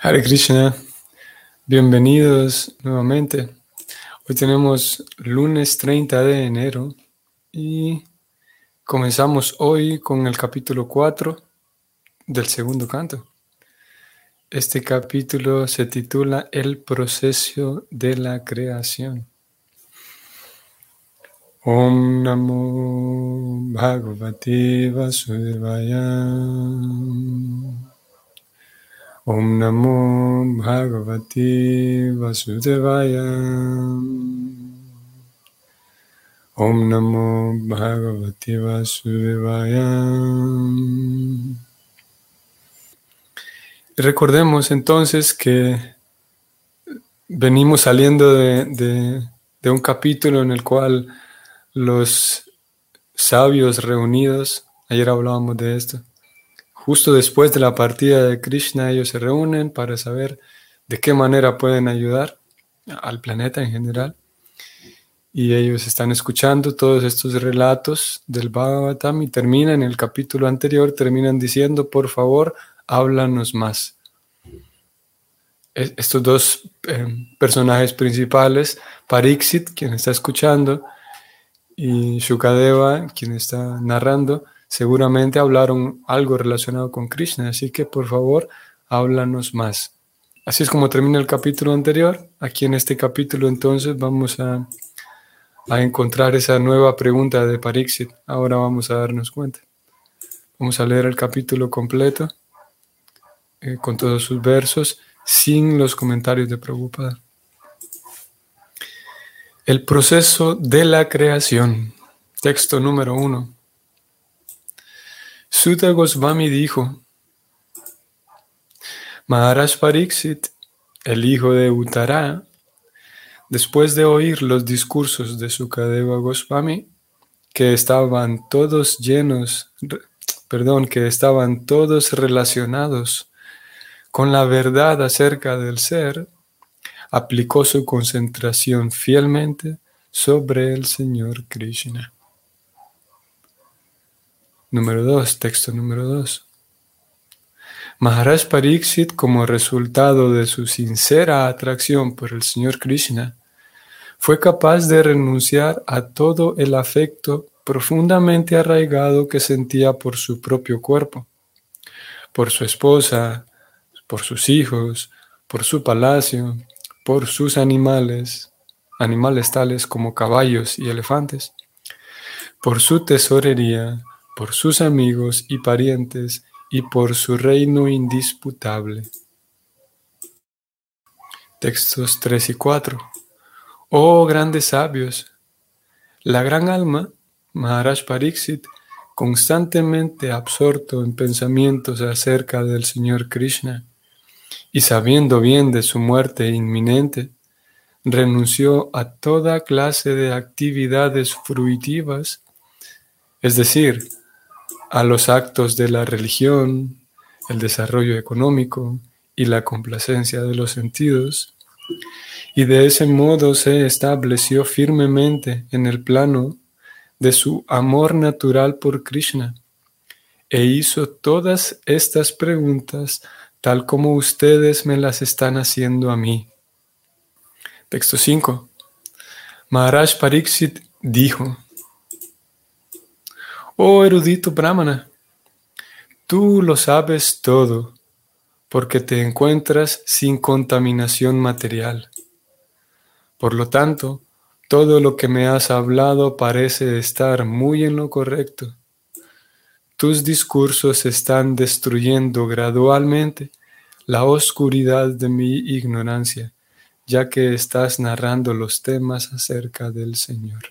Hare Krishna, bienvenidos nuevamente. Hoy tenemos lunes 30 de enero y comenzamos hoy con el capítulo 4 del segundo canto. Este capítulo se titula El proceso de la creación. Om Namo Bhagavate Vasudevaya. Om Namo Bhagavate Vasudevaya. Om Namo Bhagavate Vasudevaya. Recordemos entonces que venimos saliendo de, de un capítulo en el cual los sabios reunidos, ayer hablábamos de esto, Justo después de la partida de Krishna, ellos se reúnen para saber de qué manera pueden ayudar al planeta en general. Y ellos están escuchando todos estos relatos del Bhagavatam y terminan en el capítulo anterior, terminan diciendo, por favor, háblanos más. Estos dos eh, personajes principales, Pariksit, quien está escuchando, y Shukadeva, quien está narrando, seguramente hablaron algo relacionado con Krishna, así que por favor, háblanos más. Así es como termina el capítulo anterior. Aquí en este capítulo entonces vamos a, encontrar esa nueva pregunta de Pariksit. Ahora vamos a darnos cuenta. Vamos a leer el capítulo completo eh, con todos sus versos sin los comentarios de Prabhupada. El proceso de la creación. Texto número uno. Sutta Goswami dijo, Maharaj Pariksit, el hijo de Uttara, después de oír los discursos de Sukadeva Goswami, que estaban todos llenos, perdón, que estaban todos relacionados con la verdad acerca del ser, aplicó su concentración fielmente sobre el Señor Krishna. Número 2, texto número 2. Maharaj Pariksit, como resultado de su sincera atracción por el Señor Krishna, fue capaz de renunciar a todo el afecto profundamente arraigado que sentía por su propio cuerpo, por su esposa, por sus hijos, por su palacio, por sus animales, animales tales como caballos y elefantes, por su tesorería, por sus amigos y parientes y por su reino indisputable. Textos 3 y 4. Oh grandes sabios, la gran alma, Maharaj Pariksit, constantemente absorto en pensamientos acerca del Señor Krishna y sabiendo bien de su muerte inminente, renunció a toda clase de actividades fruitivas, es decir, a los actos de la religión, el desarrollo económico y la complacencia de los sentidos, y de ese modo se estableció firmemente en el plano de su amor natural por Krishna, e hizo todas estas preguntas tal como ustedes me las están haciendo a mí. Texto 5. Maharaj Pariksit dijo, Oh erudito Brahmana, tú lo sabes todo porque te encuentras sin contaminación material. Por lo tanto, todo lo que me has hablado parece estar muy en lo correcto. Tus discursos están destruyendo gradualmente la oscuridad de mi ignorancia, ya que estás narrando los temas acerca del Señor.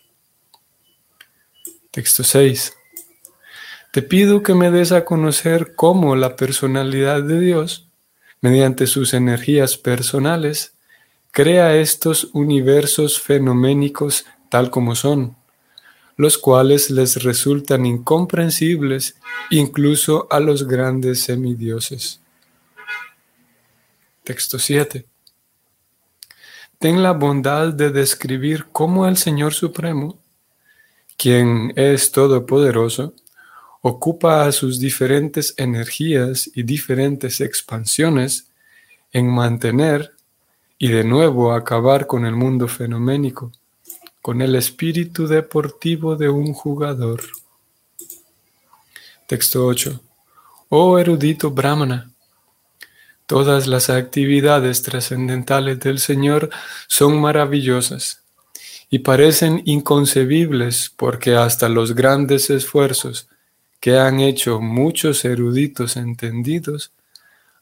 Texto 6. Te pido que me des a conocer cómo la personalidad de Dios, mediante sus energías personales, crea estos universos fenoménicos tal como son, los cuales les resultan incomprensibles incluso a los grandes semidioses. Texto 7. Ten la bondad de describir cómo el Señor Supremo, quien es todopoderoso, ocupa sus diferentes energías y diferentes expansiones en mantener y de nuevo acabar con el mundo fenoménico, con el espíritu deportivo de un jugador. Texto 8. Oh erudito Brahmana, todas las actividades trascendentales del Señor son maravillosas y parecen inconcebibles porque hasta los grandes esfuerzos que han hecho muchos eruditos entendidos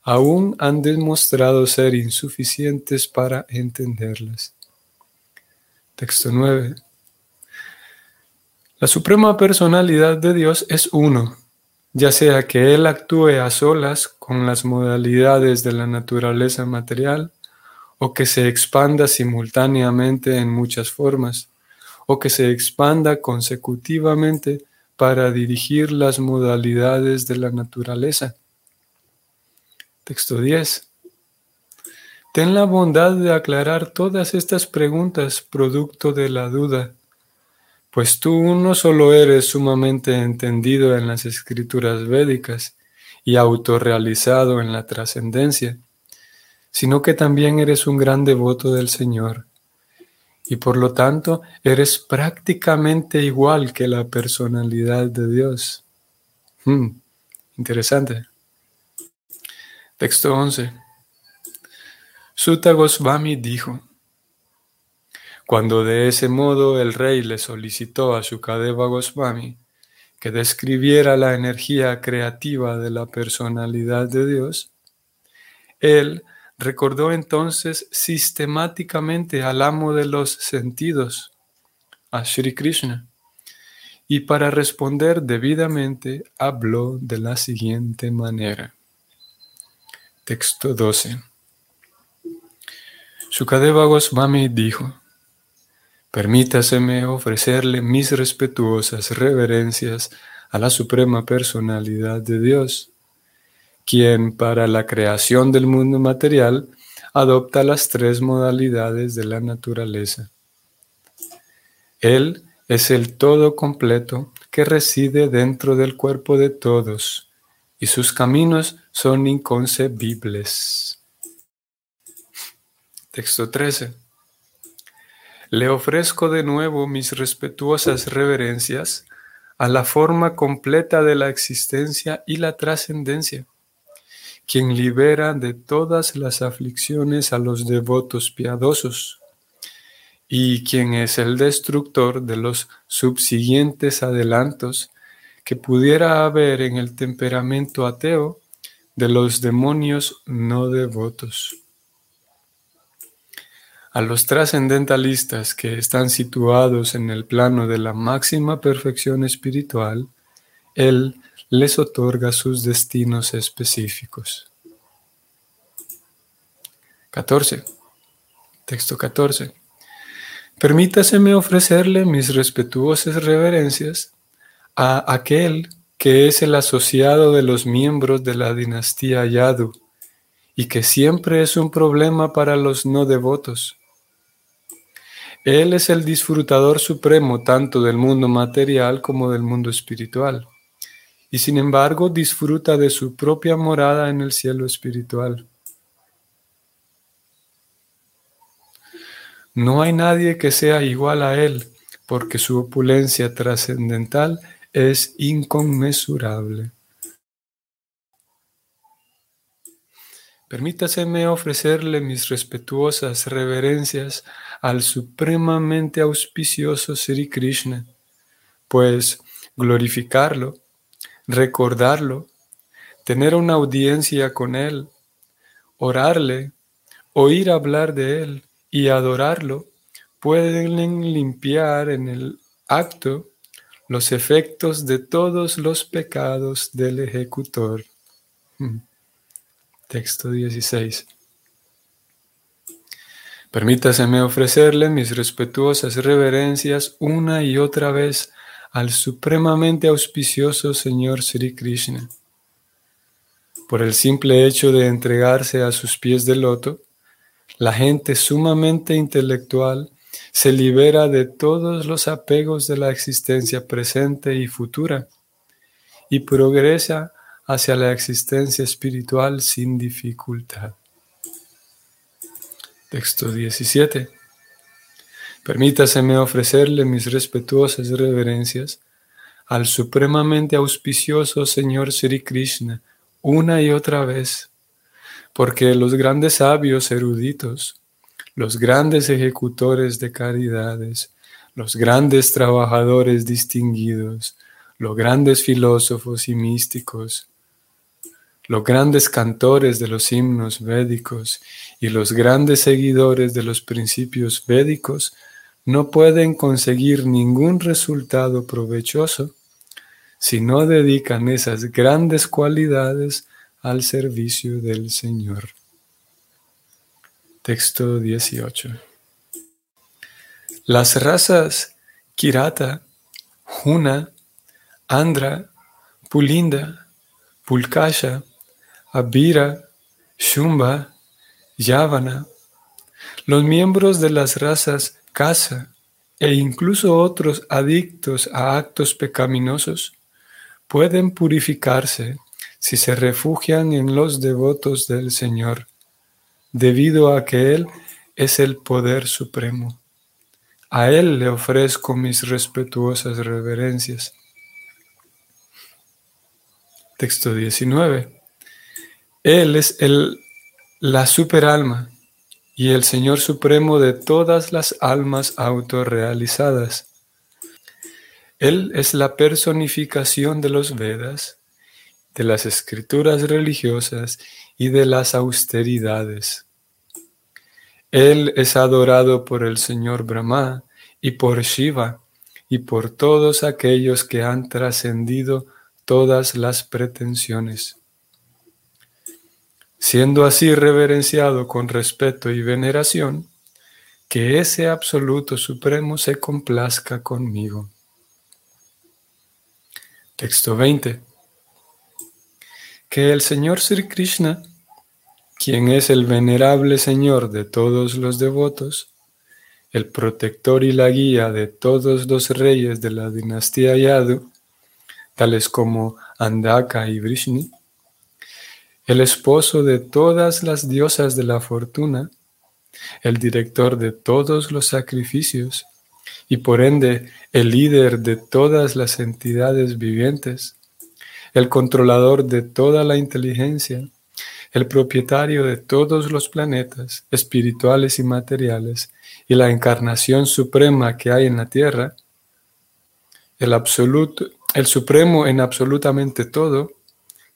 aún han demostrado ser insuficientes para entenderlas. Texto 9. La suprema personalidad de Dios es uno, ya sea que Él actúe a solas con las modalidades de la naturaleza material, o que se expanda simultáneamente en muchas formas, o que se expanda consecutivamente para dirigir las modalidades de la naturaleza. Texto 10. Ten la bondad de aclarar todas estas preguntas producto de la duda, pues tú no solo eres sumamente entendido en las escrituras védicas y autorrealizado en la trascendencia, sino que también eres un gran devoto del Señor y por lo tanto eres prácticamente igual que la personalidad de Dios. Hmm, interesante. Texto 11. Sutta Goswami dijo, cuando de ese modo el rey le solicitó a Shukadeva Goswami que describiera la energía creativa de la personalidad de Dios, él Recordó entonces sistemáticamente al amo de los sentidos, a Sri Krishna, y para responder debidamente habló de la siguiente manera. Texto 12. Sukadeva Goswami dijo, Permítaseme ofrecerle mis respetuosas reverencias a la Suprema Personalidad de Dios quien para la creación del mundo material adopta las tres modalidades de la naturaleza. Él es el todo completo que reside dentro del cuerpo de todos y sus caminos son inconcebibles. Texto 13. Le ofrezco de nuevo mis respetuosas reverencias a la forma completa de la existencia y la trascendencia quien libera de todas las aflicciones a los devotos piadosos, y quien es el destructor de los subsiguientes adelantos que pudiera haber en el temperamento ateo de los demonios no devotos. A los trascendentalistas que están situados en el plano de la máxima perfección espiritual, Él les otorga sus destinos específicos. 14. Texto 14. Permítaseme ofrecerle mis respetuosas reverencias a aquel que es el asociado de los miembros de la dinastía Yadu y que siempre es un problema para los no devotos. Él es el disfrutador supremo tanto del mundo material como del mundo espiritual y sin embargo disfruta de su propia morada en el cielo espiritual. No hay nadie que sea igual a él, porque su opulencia trascendental es inconmensurable. Permítaseme ofrecerle mis respetuosas reverencias al supremamente auspicioso Sri Krishna, pues glorificarlo recordarlo, tener una audiencia con Él, orarle, oír hablar de Él y adorarlo, pueden limpiar en el acto los efectos de todos los pecados del ejecutor. Hmm. Texto 16. Permítaseme ofrecerle mis respetuosas reverencias una y otra vez al supremamente auspicioso Señor Sri Krishna. Por el simple hecho de entregarse a sus pies de loto, la gente sumamente intelectual se libera de todos los apegos de la existencia presente y futura y progresa hacia la existencia espiritual sin dificultad. Texto 17. Permítaseme ofrecerle mis respetuosas reverencias al supremamente auspicioso Señor Sri Krishna una y otra vez, porque los grandes sabios eruditos, los grandes ejecutores de caridades, los grandes trabajadores distinguidos, los grandes filósofos y místicos, los grandes cantores de los himnos védicos y los grandes seguidores de los principios védicos no pueden conseguir ningún resultado provechoso si no dedican esas grandes cualidades al servicio del Señor. Texto 18. Las razas Kirata, Juna, Andra, Pulinda, Pulkasha, Abira, Shumba, Yavana, los miembros de las razas Kasa e incluso otros adictos a actos pecaminosos pueden purificarse si se refugian en los devotos del Señor, debido a que Él es el poder supremo. A Él le ofrezco mis respetuosas reverencias. Texto 19. Él es el, la superalma y el Señor supremo de todas las almas autorrealizadas. Él es la personificación de los Vedas, de las escrituras religiosas y de las austeridades. Él es adorado por el Señor Brahma y por Shiva y por todos aquellos que han trascendido todas las pretensiones. Siendo así reverenciado con respeto y veneración, que ese absoluto supremo se complazca conmigo. Texto 20. Que el Señor Sri Krishna, quien es el venerable Señor de todos los devotos, el protector y la guía de todos los reyes de la dinastía Yadu, tales como Andaka y Vrishni, el esposo de todas las diosas de la fortuna, el director de todos los sacrificios y por ende el líder de todas las entidades vivientes, el controlador de toda la inteligencia, el propietario de todos los planetas espirituales y materiales y la encarnación suprema que hay en la tierra, el absoluto, el supremo en absolutamente todo,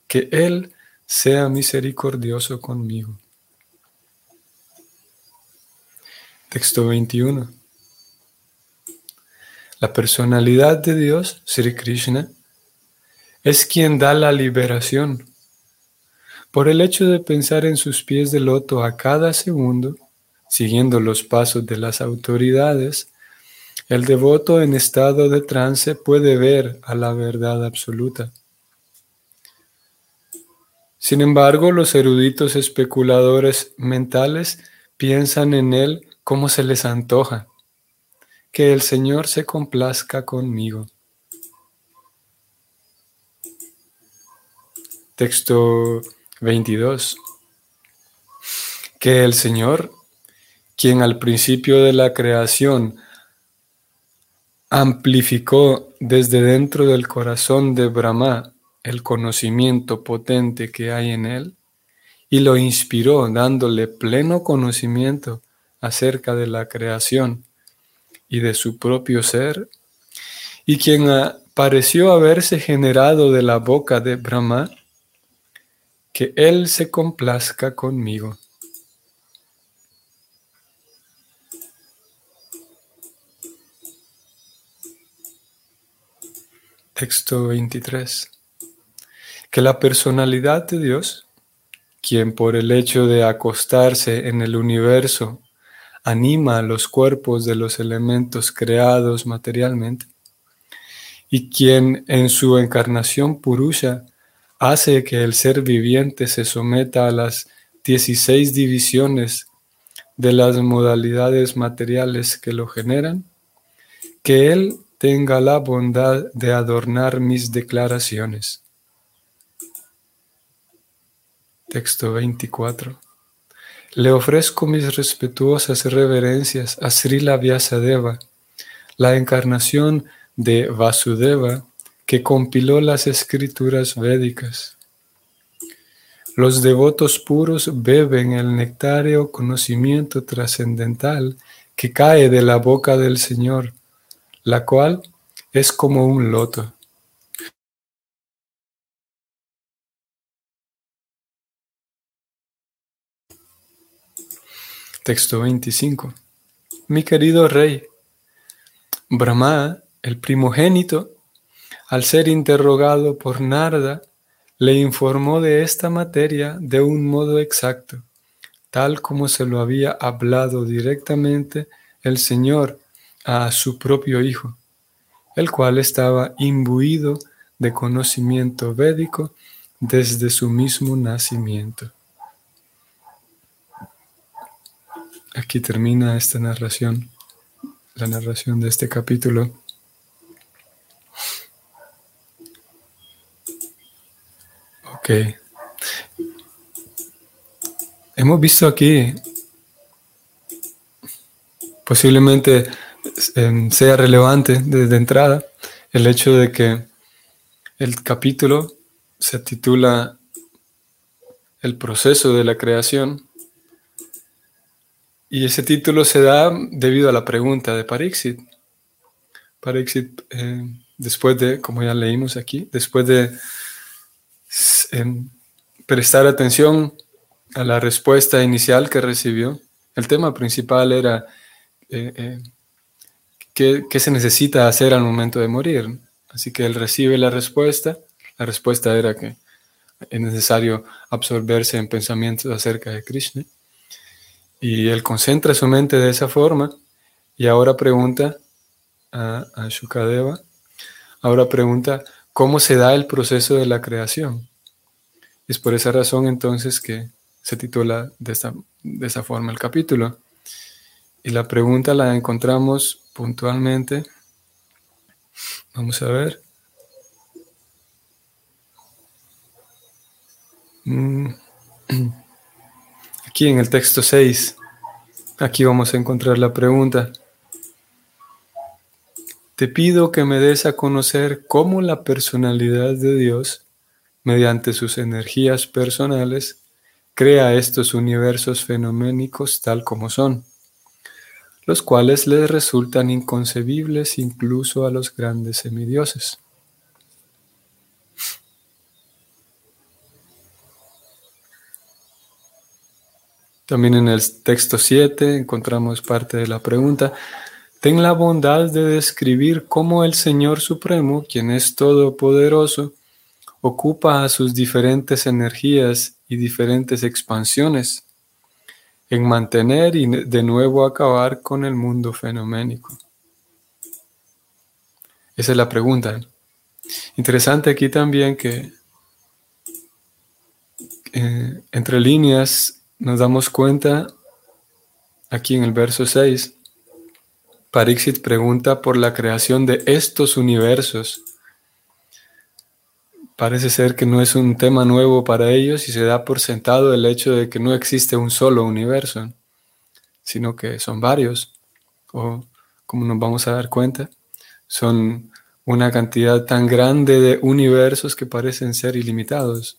que Él sea misericordioso conmigo. Texto 21. La personalidad de Dios, Sri Krishna, es quien da la liberación. Por el hecho de pensar en sus pies de loto a cada segundo, siguiendo los pasos de las autoridades, el devoto en estado de trance puede ver a la verdad absoluta. Sin embargo, los eruditos especuladores mentales piensan en él como se les antoja. Que el Señor se complazca conmigo. Texto 22. Que el Señor, quien al principio de la creación amplificó desde dentro del corazón de Brahma el conocimiento potente que hay en él y lo inspiró dándole pleno conocimiento acerca de la creación y de su propio ser, y quien pareció haberse generado de la boca de Brahma, que él se complazca conmigo. Texto 23 que la personalidad de Dios, quien por el hecho de acostarse en el universo anima los cuerpos de los elementos creados materialmente, y quien en su encarnación purusha hace que el ser viviente se someta a las 16 divisiones de las modalidades materiales que lo generan, que Él tenga la bondad de adornar mis declaraciones. Texto 24. le ofrezco mis respetuosas reverencias a Srila Vyasadeva, la encarnación de Vasudeva que compiló las escrituras védicas. Los devotos puros beben el nectario conocimiento trascendental que cae de la boca del Señor, la cual es como un loto. Texto 25. Mi querido rey, Brahma, el primogénito, al ser interrogado por Narda, le informó de esta materia de un modo exacto, tal como se lo había hablado directamente el Señor a su propio hijo, el cual estaba imbuido de conocimiento védico desde su mismo nacimiento. Aquí termina esta narración, la narración de este capítulo. Ok. Hemos visto aquí, posiblemente em, sea relevante desde entrada, el hecho de que el capítulo se titula El proceso de la creación y ese título se da debido a la pregunta de Parixit. Parixit, eh, después de, como ya leímos aquí, después de em, prestar atención a la respuesta inicial que recibió, el tema principal era eh, eh, ¿qué, ¿qué, se necesita hacer al momento de morir. Así que él recibe la respuesta. La respuesta era que es necesario absorberse en pensamientos acerca de Krishna. Y él concentra su mente de esa forma y ahora pregunta a, a Shukadeva, ahora pregunta cómo se da el proceso de la creación. Es por esa razón entonces que se titula de, esta, de esa forma el capítulo. Y la pregunta la encontramos puntualmente. Vamos a ver. Mm. Aquí en el texto 6, aquí vamos a encontrar la pregunta. Te pido que me des a conocer cómo la personalidad de Dios, mediante sus energías personales, crea estos universos fenoménicos tal como son, los cuales les resultan inconcebibles incluso a los grandes semidioses. También en el texto 7 encontramos parte de la pregunta. Ten la bondad de describir cómo el Señor Supremo, quien es todopoderoso, ocupa a sus diferentes energías y diferentes expansiones en mantener y de nuevo acabar con el mundo fenoménico. Esa es la pregunta. Interesante aquí también que eh, entre líneas nos damos cuenta aquí en el verso 6, Parixit pregunta por la creación de estos universos. Parece ser que no es un tema nuevo para ellos y se da por sentado el hecho de que no existe un solo universo, sino que son varios, o como nos vamos a dar cuenta, son una cantidad tan grande de universos que parecen ser ilimitados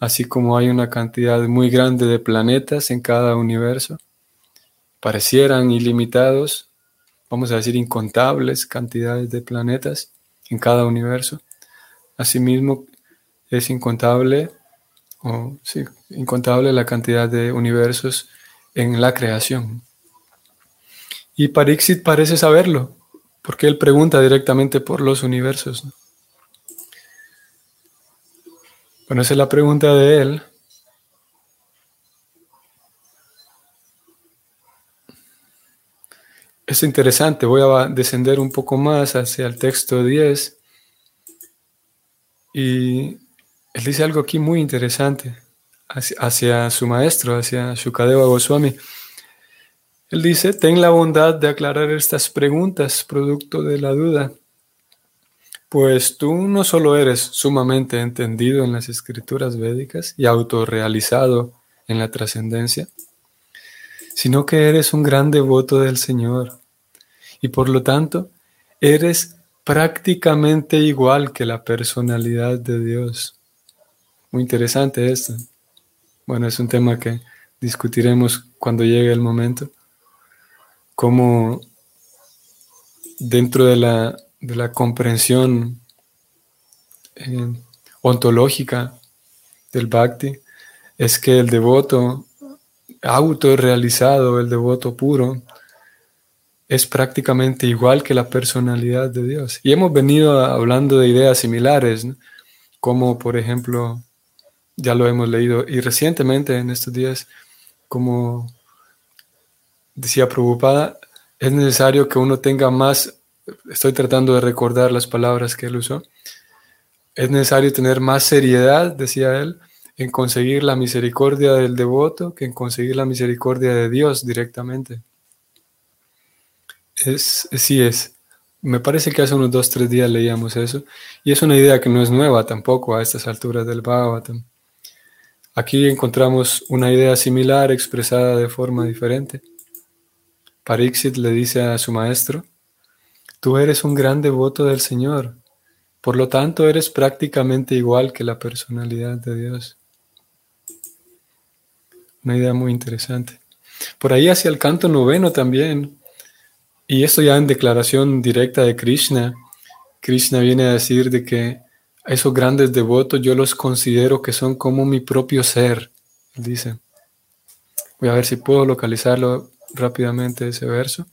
así como hay una cantidad muy grande de planetas en cada universo, parecieran ilimitados, vamos a decir incontables cantidades de planetas en cada universo. Asimismo, es incontable, o sí, incontable la cantidad de universos en la creación. Y Parixit parece saberlo, porque él pregunta directamente por los universos. Bueno, esa es la pregunta de él. Es interesante, voy a descender un poco más hacia el texto 10 y él dice algo aquí muy interesante hacia, su maestro, hacia Shukadeva Goswami. Él dice, ten la bondad de aclarar estas preguntas producto de la duda pues tú no solo eres sumamente entendido en las escrituras védicas y autorrealizado en la trascendencia, sino que eres un gran devoto del Señor y por lo tanto eres prácticamente igual que la personalidad de Dios. Muy interesante esto. Bueno, es un tema que discutiremos cuando llegue el momento. Cómo dentro de la, de la comprensión eh, ontológica del bhakti es que el devoto autorrealizado, el devoto puro, es prácticamente igual que la personalidad de Dios. Y hemos venido hablando de ideas similares, como por ejemplo, ya lo hemos leído, y recientemente en estos días, como decía Prabhupada, es necesario que uno tenga más, estoy tratando de recordar las palabras que él usó, es necesario tener más seriedad, decía él, en conseguir la misericordia del devoto que en conseguir la misericordia de Dios directamente. Es, sí es. Me parece que hace unos dos, tres días leíamos eso. Y es una idea que no es nueva tampoco a estas alturas del Bhagavatam. Aquí encontramos una idea similar expresada de forma diferente. Pariksit le dice a su maestro, tú eres un gran devoto del Señor, por lo tanto eres prácticamente igual que la personalidad de Dios. Una idea muy interesante. Por ahí hacia el canto noveno también, y esto ya en declaración directa de Krishna, Krishna viene a decir de que esos grandes devotos yo los considero que son como mi propio ser, dice. Voy a ver si puedo localizarlo rápidamente ese verso.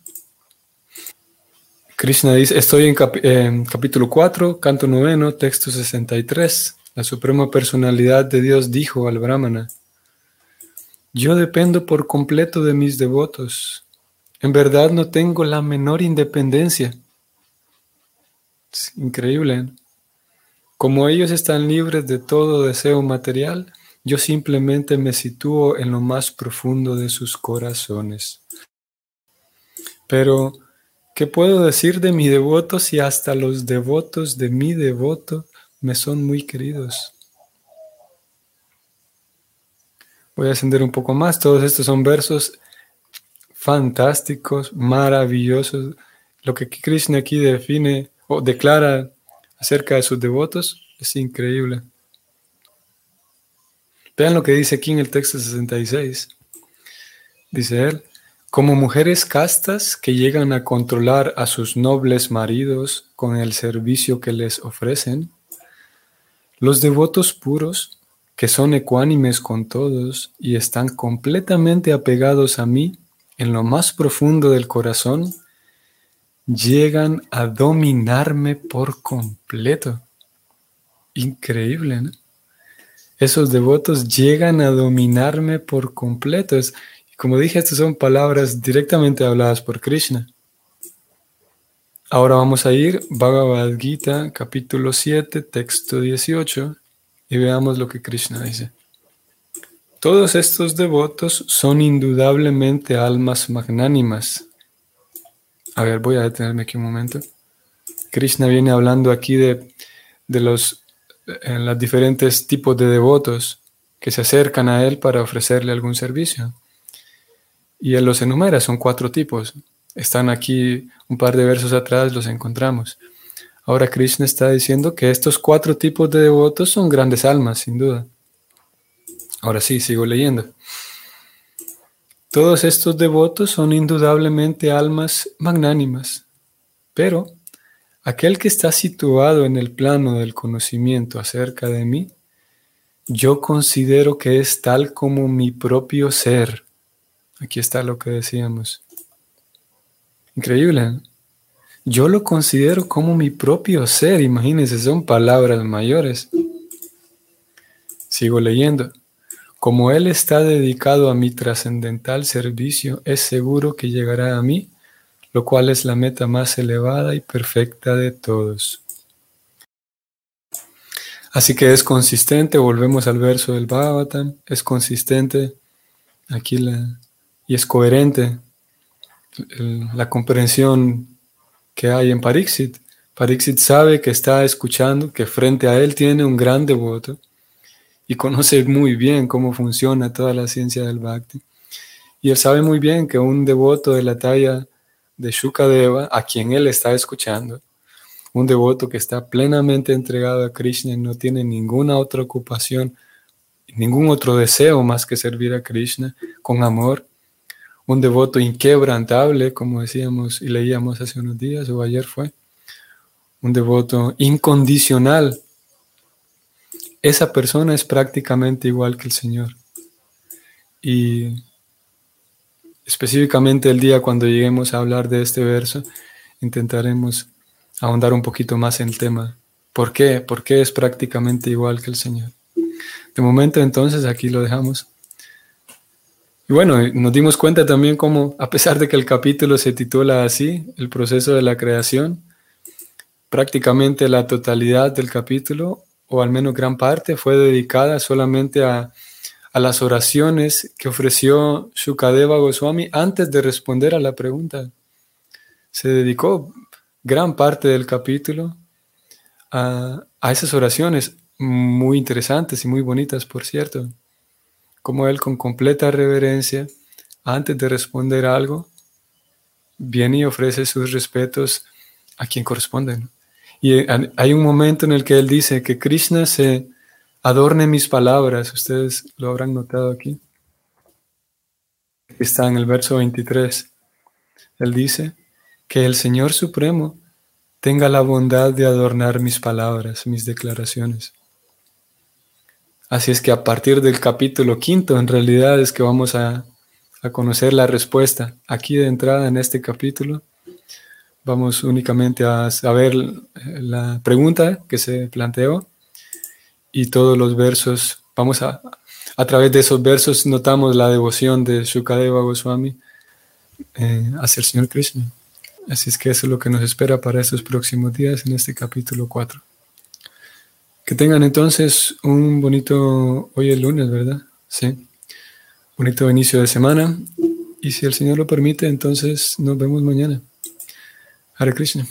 Krishna dice, estoy en, capítulo 4, canto noveno, texto 63. La suprema personalidad de Dios dijo al Brahmana, yo dependo por completo de mis devotos. En verdad no tengo la menor independencia. Increíble. ¿eh? Como ellos están libres de todo deseo material, yo simplemente me sitúo en lo más profundo de sus corazones. Pero, ¿qué puedo decir de mi devoto si hasta los devotos de mi devoto me son muy queridos? Voy a ascender un poco más. Todos estos son versos fantásticos, maravillosos. Lo que Krishna aquí define o declara acerca de sus devotos es increíble. Vean lo que dice aquí en el texto 66. Dice él, como mujeres castas que llegan a controlar a sus nobles maridos con el servicio que les ofrecen, los devotos puros que son ecuánimes con todos y están completamente apegados a mí en lo más profundo del corazón, llegan a dominarme por completo. Increíble, ¿no? Esos devotos llegan a dominarme por completo. Es, como dije, estas son palabras directamente habladas por Krishna. Ahora vamos a ir Bhagavad Gita, capítulo 7, texto 18, y veamos lo que Krishna dice. Todos estos devotos son indudablemente almas magnánimas. A ver, voy a detenerme aquí un momento. Krishna viene hablando aquí de, los en los diferentes tipos de devotos que se acercan a él para ofrecerle algún servicio. Y él los enumera, son cuatro tipos. Están aquí un par de versos atrás, los encontramos. Ahora Krishna está diciendo que estos cuatro tipos de devotos son grandes almas, sin duda. Ahora sí, sigo leyendo. Todos estos devotos son indudablemente almas magnánimas, pero aquel que está situado en el plano del conocimiento acerca de mí, yo considero que es tal como mi propio ser. Aquí está lo que decíamos. Increíble. Yo lo considero como mi propio ser, imagínense, son palabras mayores. Sigo leyendo. Como Él está dedicado a mi trascendental servicio, es seguro que llegará a mí, lo cual es la meta más elevada y perfecta de todos. Así que es consistente, volvemos al verso del Bhagavatam, es consistente aquí la, y es coherente la comprensión que hay en Pariksit. Pariksit sabe que está escuchando, que frente a él tiene un gran devoto y conoce muy bien cómo funciona toda la ciencia del Bhakti. Y él sabe muy bien que un devoto de la talla de Shukadeva, a quien él está escuchando, un devoto que está plenamente entregado a Krishna y no tiene ninguna otra ocupación, ningún otro deseo más que servir a Krishna con amor, un devoto inquebrantable, como decíamos y leíamos hace unos días o ayer fue, un devoto incondicional. Esa persona es prácticamente igual que el Señor. Y específicamente el día cuando lleguemos a hablar de este verso, intentaremos ahondar un poquito más en el tema. ¿Por qué? ¿Por qué es prácticamente igual que el Señor? De momento entonces aquí lo dejamos. Bueno, nos dimos cuenta también cómo, a pesar de que el capítulo se titula así, el proceso de la creación, prácticamente la totalidad del capítulo, o al menos gran parte, fue dedicada solamente a a las oraciones que ofreció Shukadeva Goswami antes de responder a la pregunta. Se dedicó gran parte del capítulo a, esas oraciones muy interesantes y muy bonitas, por cierto. Como él con completa reverencia, antes de responder algo, viene y ofrece sus respetos a quien corresponde. Y hay un momento en el que él dice que Krishna se Adorne mis palabras, ustedes lo habrán notado aquí. Está en el verso 23. Él dice, que el Señor Supremo tenga la bondad de adornar mis palabras, mis declaraciones. Así es que a partir del capítulo quinto, en realidad es que vamos a, a conocer la respuesta. Aquí de entrada en este capítulo, vamos únicamente a saber la pregunta que se planteó y todos los versos, vamos a, a través de esos versos notamos la devoción de Shukadeva Goswami eh, hacia el Señor Krishna. Así es que eso es lo que nos espera para estos próximos días en este capítulo 4. Que tengan entonces un bonito, hoy es lunes, ¿verdad? Sí. Bonito inicio de semana. Y si el Señor lo permite, entonces nos vemos mañana. Hare Krishna.